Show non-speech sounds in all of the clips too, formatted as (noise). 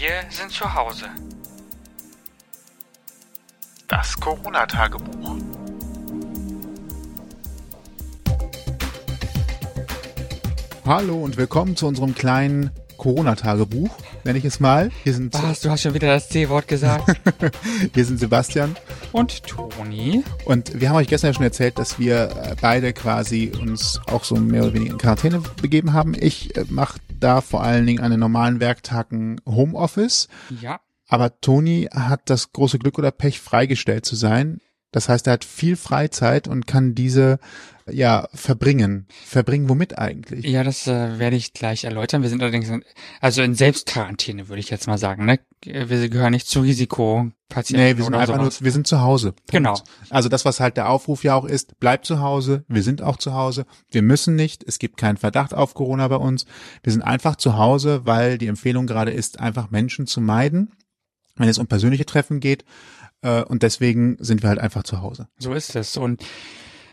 Wir sind zu Hause. Das Corona-Tagebuch. Hallo und willkommen zu unserem kleinen Corona-Tagebuch, nenne ich es mal. Hier sind Was, du hast schon wieder das C-Wort gesagt. (laughs) Wir sind Sebastian. Und Toni. Und wir haben euch gestern ja schon erzählt, dass wir äh, beide quasi uns auch so mehr oder weniger in Quarantäne begeben haben. Ich äh, mache da vor allen Dingen an den normalen Werktagen Homeoffice. Ja. Aber Toni hat das große Glück oder Pech, freigestellt zu sein. Das heißt, er hat viel Freizeit und kann diese ja verbringen. Verbringen womit eigentlich? Ja, das äh, werde ich gleich erläutern. Wir sind allerdings in, also in Selbstquarantäne, würde ich jetzt mal sagen. Ne? Wir gehören nicht zu Risikopatienten. Nee, wir sind einfach sowas. nur, wir sind zu Hause. Punkt. Genau. Also das, was halt der Aufruf ja auch ist, bleibt zu Hause. Wir sind auch zu Hause. Wir müssen nicht. Es gibt keinen Verdacht auf Corona bei uns. Wir sind einfach zu Hause, weil die Empfehlung gerade ist, einfach Menschen zu meiden, wenn es um persönliche Treffen geht. Äh, und deswegen sind wir halt einfach zu Hause. So ist es. Und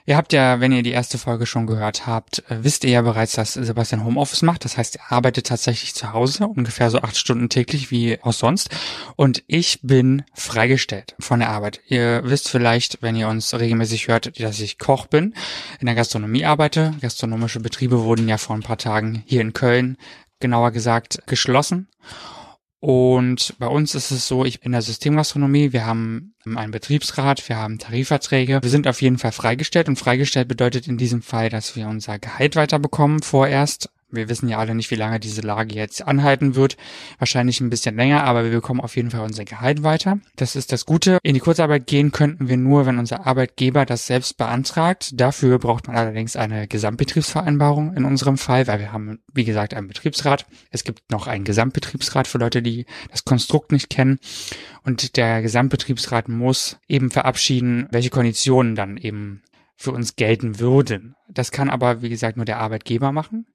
Ihr habt ja, wenn ihr die erste Folge schon gehört habt, äh, wisst ihr ja bereits, dass Sebastian Homeoffice macht. Das heißt, er arbeitet tatsächlich zu Hause, ungefähr so acht Stunden täglich wie auch sonst. Und ich bin freigestellt von der Arbeit. Ihr wisst vielleicht, wenn ihr uns regelmäßig hört, dass ich Koch bin, in der Gastronomie arbeite. Gastronomische Betriebe wurden ja vor ein paar Tagen hier in Köln genauer gesagt geschlossen. Und bei uns ist es so, ich bin in der Systemgastronomie, wir haben einen Betriebsrat, wir haben Tarifverträge. Wir sind auf jeden Fall freigestellt und freigestellt bedeutet in diesem Fall, dass wir unser Gehalt weiterbekommen vorerst wir wissen ja alle nicht, wie lange diese Lage jetzt anhalten wird. Wahrscheinlich ein bisschen länger, aber wir bekommen auf jeden Fall unser Gehalt weiter. Das ist das Gute. In die Kurzarbeit gehen könnten wir nur, wenn unser Arbeitgeber das selbst beantragt. Dafür braucht man allerdings eine Gesamtbetriebsvereinbarung in unserem Fall, weil wir haben, wie gesagt, einen Betriebsrat. Es gibt noch einen Gesamtbetriebsrat für Leute, die das Konstrukt nicht kennen. Und der Gesamtbetriebsrat muss eben verabschieden, welche Konditionen dann eben für uns gelten würden. Das kann aber, wie gesagt, nur der Arbeitgeber machen.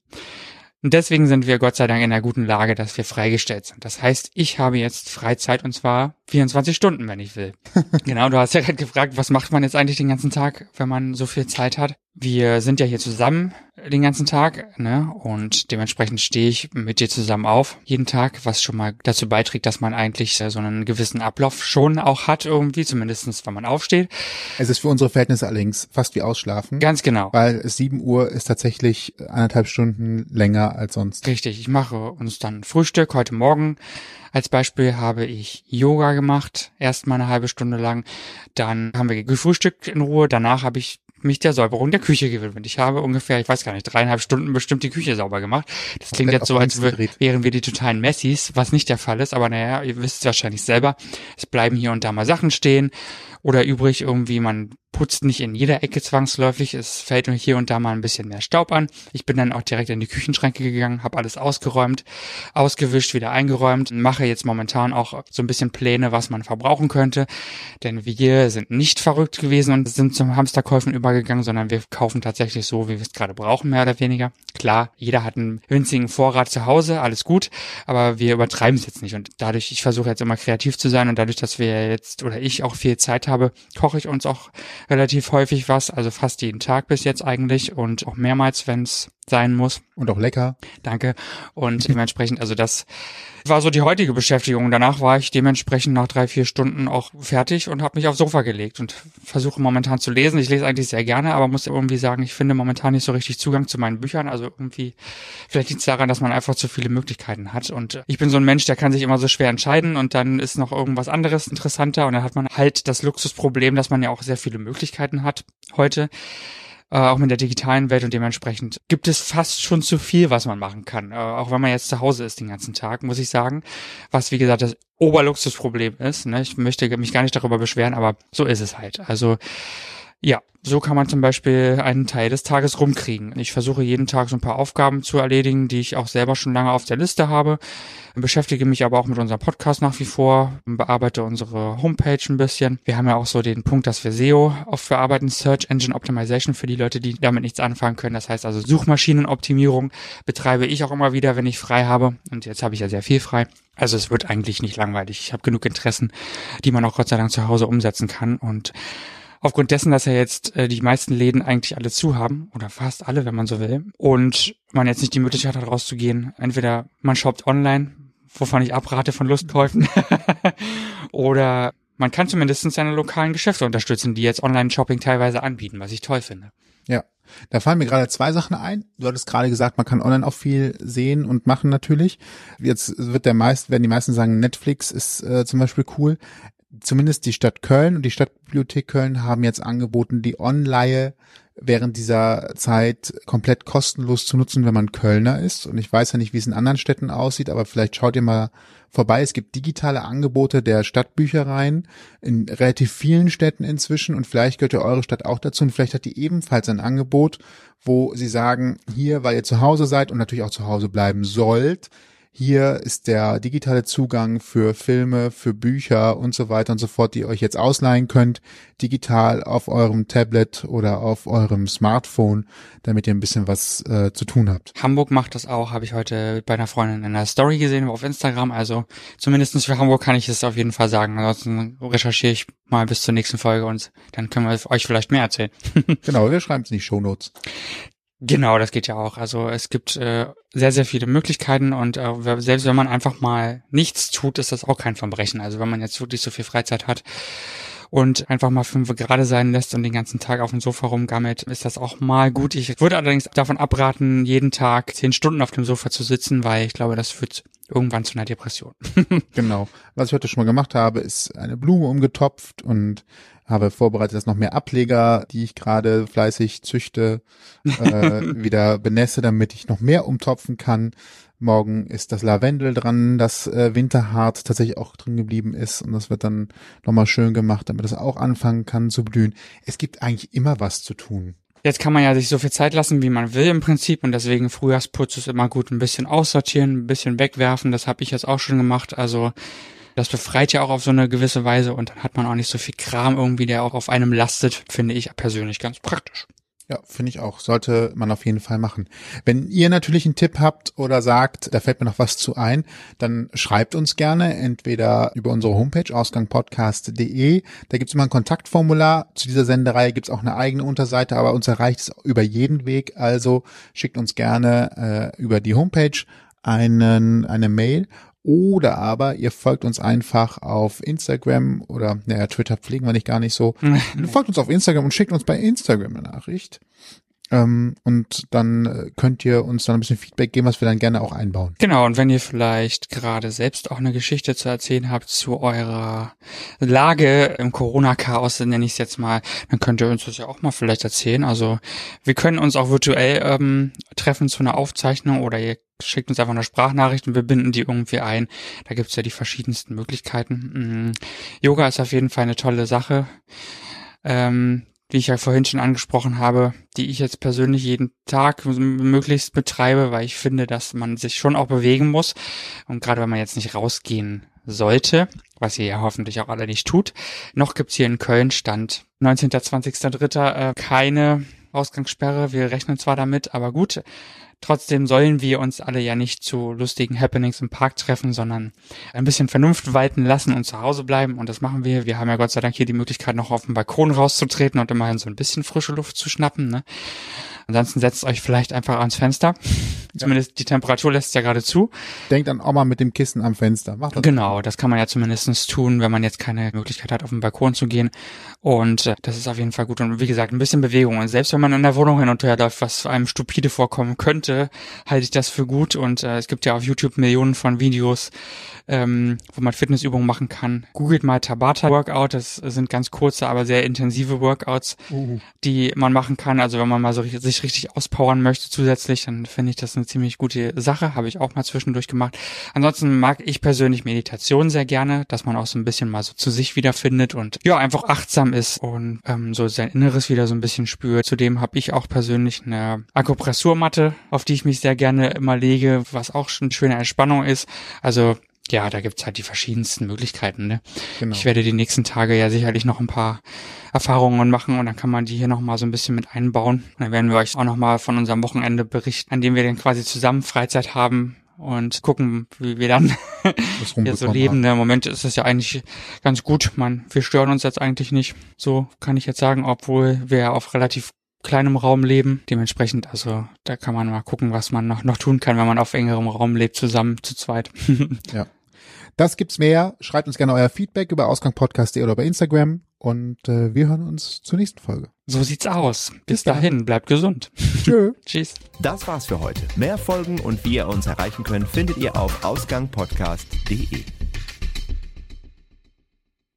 Und deswegen sind wir Gott sei Dank in einer guten Lage, dass wir freigestellt sind. Das heißt, ich habe jetzt Freizeit und zwar 24 Stunden, wenn ich will. (laughs) genau, du hast ja gerade gefragt, was macht man jetzt eigentlich den ganzen Tag, wenn man so viel Zeit hat? Wir sind ja hier zusammen den ganzen Tag, ne? Und dementsprechend stehe ich mit dir zusammen auf jeden Tag, was schon mal dazu beiträgt, dass man eigentlich so einen gewissen Ablauf schon auch hat irgendwie, zumindestens, wenn man aufsteht. Es ist für unsere Verhältnisse allerdings fast wie Ausschlafen. Ganz genau. Weil 7 Uhr ist tatsächlich anderthalb Stunden länger als sonst. Richtig, ich mache uns dann Frühstück heute Morgen. Als Beispiel habe ich Yoga gemacht, erst mal eine halbe Stunde lang. Dann haben wir gefrühstückt in Ruhe. Danach habe ich mich der Säuberung der Küche gewidmet. Ich habe ungefähr, ich weiß gar nicht, dreieinhalb Stunden bestimmt die Küche sauber gemacht. Das klingt jetzt so, als wären wir die totalen Messis, was nicht der Fall ist, aber naja, ihr wisst es wahrscheinlich selber. Es bleiben hier und da mal Sachen stehen oder übrig irgendwie, man putzt nicht in jeder Ecke zwangsläufig, es fällt nur hier und da mal ein bisschen mehr Staub an. Ich bin dann auch direkt in die Küchenschränke gegangen, habe alles ausgeräumt, ausgewischt, wieder eingeräumt, mache jetzt momentan auch so ein bisschen Pläne, was man verbrauchen könnte, denn wir sind nicht verrückt gewesen und sind zum Hamsterkäufen übergegangen, sondern wir kaufen tatsächlich so, wie wir es gerade brauchen, mehr oder weniger. Klar, jeder hat einen winzigen Vorrat zu Hause, alles gut, aber wir übertreiben es jetzt nicht und dadurch, ich versuche jetzt immer kreativ zu sein und dadurch, dass wir jetzt oder ich auch viel Zeit habe, koche ich uns auch relativ häufig was, also fast jeden Tag bis jetzt eigentlich und auch mehrmals, wenn es sein muss. Und auch lecker. Danke. Und dementsprechend, also das war so die heutige Beschäftigung. Danach war ich dementsprechend nach drei, vier Stunden auch fertig und habe mich aufs Sofa gelegt und versuche momentan zu lesen. Ich lese eigentlich sehr gerne, aber muss irgendwie sagen, ich finde momentan nicht so richtig Zugang zu meinen Büchern. Also irgendwie, vielleicht liegt es daran, dass man einfach zu viele Möglichkeiten hat. Und ich bin so ein Mensch, der kann sich immer so schwer entscheiden und dann ist noch irgendwas anderes interessanter und dann hat man halt das Luxusproblem, dass man ja auch sehr viele Möglichkeiten hat heute äh, auch mit der digitalen Welt und dementsprechend gibt es fast schon zu viel, was man machen kann. Äh, auch wenn man jetzt zu Hause ist den ganzen Tag, muss ich sagen. Was, wie gesagt, das Oberluxusproblem ist. Ne? Ich möchte mich gar nicht darüber beschweren, aber so ist es halt. Also ja, so kann man zum Beispiel einen Teil des Tages rumkriegen. Ich versuche jeden Tag so ein paar Aufgaben zu erledigen, die ich auch selber schon lange auf der Liste habe, beschäftige mich aber auch mit unserem Podcast nach wie vor, bearbeite unsere Homepage ein bisschen. Wir haben ja auch so den Punkt, dass wir SEO oft verarbeiten, Search Engine Optimization für die Leute, die damit nichts anfangen können. Das heißt also Suchmaschinenoptimierung betreibe ich auch immer wieder, wenn ich frei habe. Und jetzt habe ich ja sehr viel frei. Also es wird eigentlich nicht langweilig. Ich habe genug Interessen, die man auch Gott sei Dank zu Hause umsetzen kann und aufgrund dessen, dass ja jetzt äh, die meisten Läden eigentlich alle zu haben, oder fast alle, wenn man so will, und man jetzt nicht die Möglichkeit hat, rauszugehen, entweder man shoppt online, wovon ich abrate von Lustkäufen. (laughs) Oder man kann zumindest seine lokalen Geschäfte unterstützen, die jetzt Online-Shopping teilweise anbieten, was ich toll finde. Ja, da fallen mir gerade zwei Sachen ein. Du hattest gerade gesagt, man kann online auch viel sehen und machen natürlich. Jetzt wird der meist, werden die meisten sagen, Netflix ist äh, zum Beispiel cool. Zumindest die Stadt Köln und die Stadtbibliothek Köln haben jetzt angeboten, die Online während dieser Zeit komplett kostenlos zu nutzen, wenn man Kölner ist. Und ich weiß ja nicht, wie es in anderen Städten aussieht, aber vielleicht schaut ihr mal vorbei. Es gibt digitale Angebote der Stadtbüchereien in relativ vielen Städten inzwischen und vielleicht gehört ja eure Stadt auch dazu und vielleicht hat die ebenfalls ein Angebot, wo sie sagen, hier, weil ihr zu Hause seid und natürlich auch zu Hause bleiben sollt, hier ist der digitale Zugang für Filme, für Bücher und so weiter und so fort, die ihr euch jetzt ausleihen könnt, digital auf eurem Tablet oder auf eurem Smartphone, damit ihr ein bisschen was äh, zu tun habt. Hamburg macht das auch, habe ich heute bei einer Freundin in einer Story gesehen auf Instagram. Also zumindestens für Hamburg kann ich es auf jeden Fall sagen. Ansonsten recherchiere ich mal bis zur nächsten Folge und dann können wir euch vielleicht mehr erzählen. (laughs) genau, wir schreiben es in die Show Notes. Genau, das geht ja auch. Also es gibt äh, sehr, sehr viele Möglichkeiten und äh, selbst wenn man einfach mal nichts tut, ist das auch kein Verbrechen. Also wenn man jetzt wirklich so viel Freizeit hat und einfach mal fünf gerade sein lässt und den ganzen Tag auf dem Sofa rumgammelt, ist das auch mal gut. Ich würde allerdings davon abraten, jeden Tag zehn Stunden auf dem Sofa zu sitzen, weil ich glaube, das führt irgendwann zu einer Depression. (laughs) genau. Was ich heute schon mal gemacht habe, ist eine Blume umgetopft und habe vorbereitet, dass noch mehr Ableger, die ich gerade fleißig züchte, äh, (laughs) wieder benesse, damit ich noch mehr umtopfen kann. Morgen ist das Lavendel dran, das äh, winterhart tatsächlich auch drin geblieben ist und das wird dann nochmal schön gemacht, damit es auch anfangen kann zu blühen. Es gibt eigentlich immer was zu tun. Jetzt kann man ja sich so viel Zeit lassen, wie man will im Prinzip und deswegen Frühjahrsputz ist immer gut, ein bisschen aussortieren, ein bisschen wegwerfen, das habe ich jetzt auch schon gemacht, also das befreit ja auch auf so eine gewisse Weise und dann hat man auch nicht so viel Kram irgendwie, der auch auf einem lastet, finde ich persönlich ganz praktisch. Ja, finde ich auch. Sollte man auf jeden Fall machen. Wenn ihr natürlich einen Tipp habt oder sagt, da fällt mir noch was zu ein, dann schreibt uns gerne entweder über unsere Homepage ausgangpodcast.de. Da gibt's immer ein Kontaktformular. Zu dieser Sendereihe gibt's auch eine eigene Unterseite, aber uns erreicht es über jeden Weg. Also schickt uns gerne äh, über die Homepage einen, eine Mail oder aber ihr folgt uns einfach auf Instagram oder, naja, Twitter pflegen wir nicht gar nicht so. (laughs) folgt uns auf Instagram und schickt uns bei Instagram eine Nachricht. Ähm, und dann äh, könnt ihr uns dann ein bisschen Feedback geben, was wir dann gerne auch einbauen. Genau, und wenn ihr vielleicht gerade selbst auch eine Geschichte zu erzählen habt zu eurer Lage im Corona-Chaos, nenne ich es jetzt mal, dann könnt ihr uns das ja auch mal vielleicht erzählen. Also wir können uns auch virtuell ähm, treffen zu einer Aufzeichnung oder ihr schickt uns einfach eine Sprachnachricht und wir binden die irgendwie ein. Da gibt's ja die verschiedensten Möglichkeiten. Mhm. Yoga ist auf jeden Fall eine tolle Sache. Ähm, wie ich ja vorhin schon angesprochen habe, die ich jetzt persönlich jeden Tag möglichst betreibe, weil ich finde, dass man sich schon auch bewegen muss. Und gerade wenn man jetzt nicht rausgehen sollte, was ihr ja hoffentlich auch alle nicht tut, noch gibt's hier in Köln Stand 19. 20.3. Äh, keine Ausgangssperre. Wir rechnen zwar damit, aber gut. Trotzdem sollen wir uns alle ja nicht zu lustigen Happenings im Park treffen, sondern ein bisschen Vernunft walten lassen und zu Hause bleiben. Und das machen wir. Wir haben ja Gott sei Dank hier die Möglichkeit, noch auf den Balkon rauszutreten und immerhin so ein bisschen frische Luft zu schnappen. Ne? Ansonsten setzt euch vielleicht einfach ans Fenster. Zumindest die Temperatur lässt ja gerade zu. Denkt an Oma mit dem Kissen am Fenster. Macht das genau, das kann man ja zumindestens tun, wenn man jetzt keine Möglichkeit hat, auf den Balkon zu gehen. Und äh, das ist auf jeden Fall gut. Und wie gesagt, ein bisschen Bewegung. Und selbst wenn man in der Wohnung hin und her läuft, was einem stupide vorkommen könnte, halte ich das für gut. Und äh, es gibt ja auf YouTube Millionen von Videos, ähm, wo man Fitnessübungen machen kann. Googelt mal Tabata Workout. Das sind ganz kurze, aber sehr intensive Workouts, uh. die man machen kann. Also wenn man mal so sich richtig auspowern möchte zusätzlich, dann finde ich das eine ziemlich gute Sache. Habe ich auch mal zwischendurch gemacht. Ansonsten mag ich persönlich Meditation sehr gerne, dass man auch so ein bisschen mal so zu sich wiederfindet und ja, einfach achtsam ist und ähm, so sein Inneres wieder so ein bisschen spürt. Zudem habe ich auch persönlich eine Akupressurmatte, auf die ich mich sehr gerne immer lege, was auch schon eine schöne Entspannung ist. Also ja, da gibt's halt die verschiedensten Möglichkeiten. Ne? Genau. Ich werde die nächsten Tage ja sicherlich noch ein paar Erfahrungen machen und dann kann man die hier nochmal so ein bisschen mit einbauen. Und dann werden wir euch auch nochmal von unserem Wochenende berichten, an dem wir dann quasi zusammen Freizeit haben und gucken, wie wir dann (laughs) hier so leben. Im Moment ist es ja eigentlich ganz gut. Man, wir stören uns jetzt eigentlich nicht. So kann ich jetzt sagen, obwohl wir auf relativ kleinem Raum leben. Dementsprechend, also da kann man mal gucken, was man noch, noch tun kann, wenn man auf engerem Raum lebt, zusammen zu zweit. (laughs) ja. Das gibt's mehr. Schreibt uns gerne euer Feedback über ausgangpodcast.de oder bei Instagram und äh, wir hören uns zur nächsten Folge. So sieht's aus. Bis, Bis dahin, bleibt gesund. (laughs) Tschö. Tschüss. Das war's für heute. Mehr Folgen und wie ihr uns erreichen könnt, findet ihr auf ausgangpodcast.de.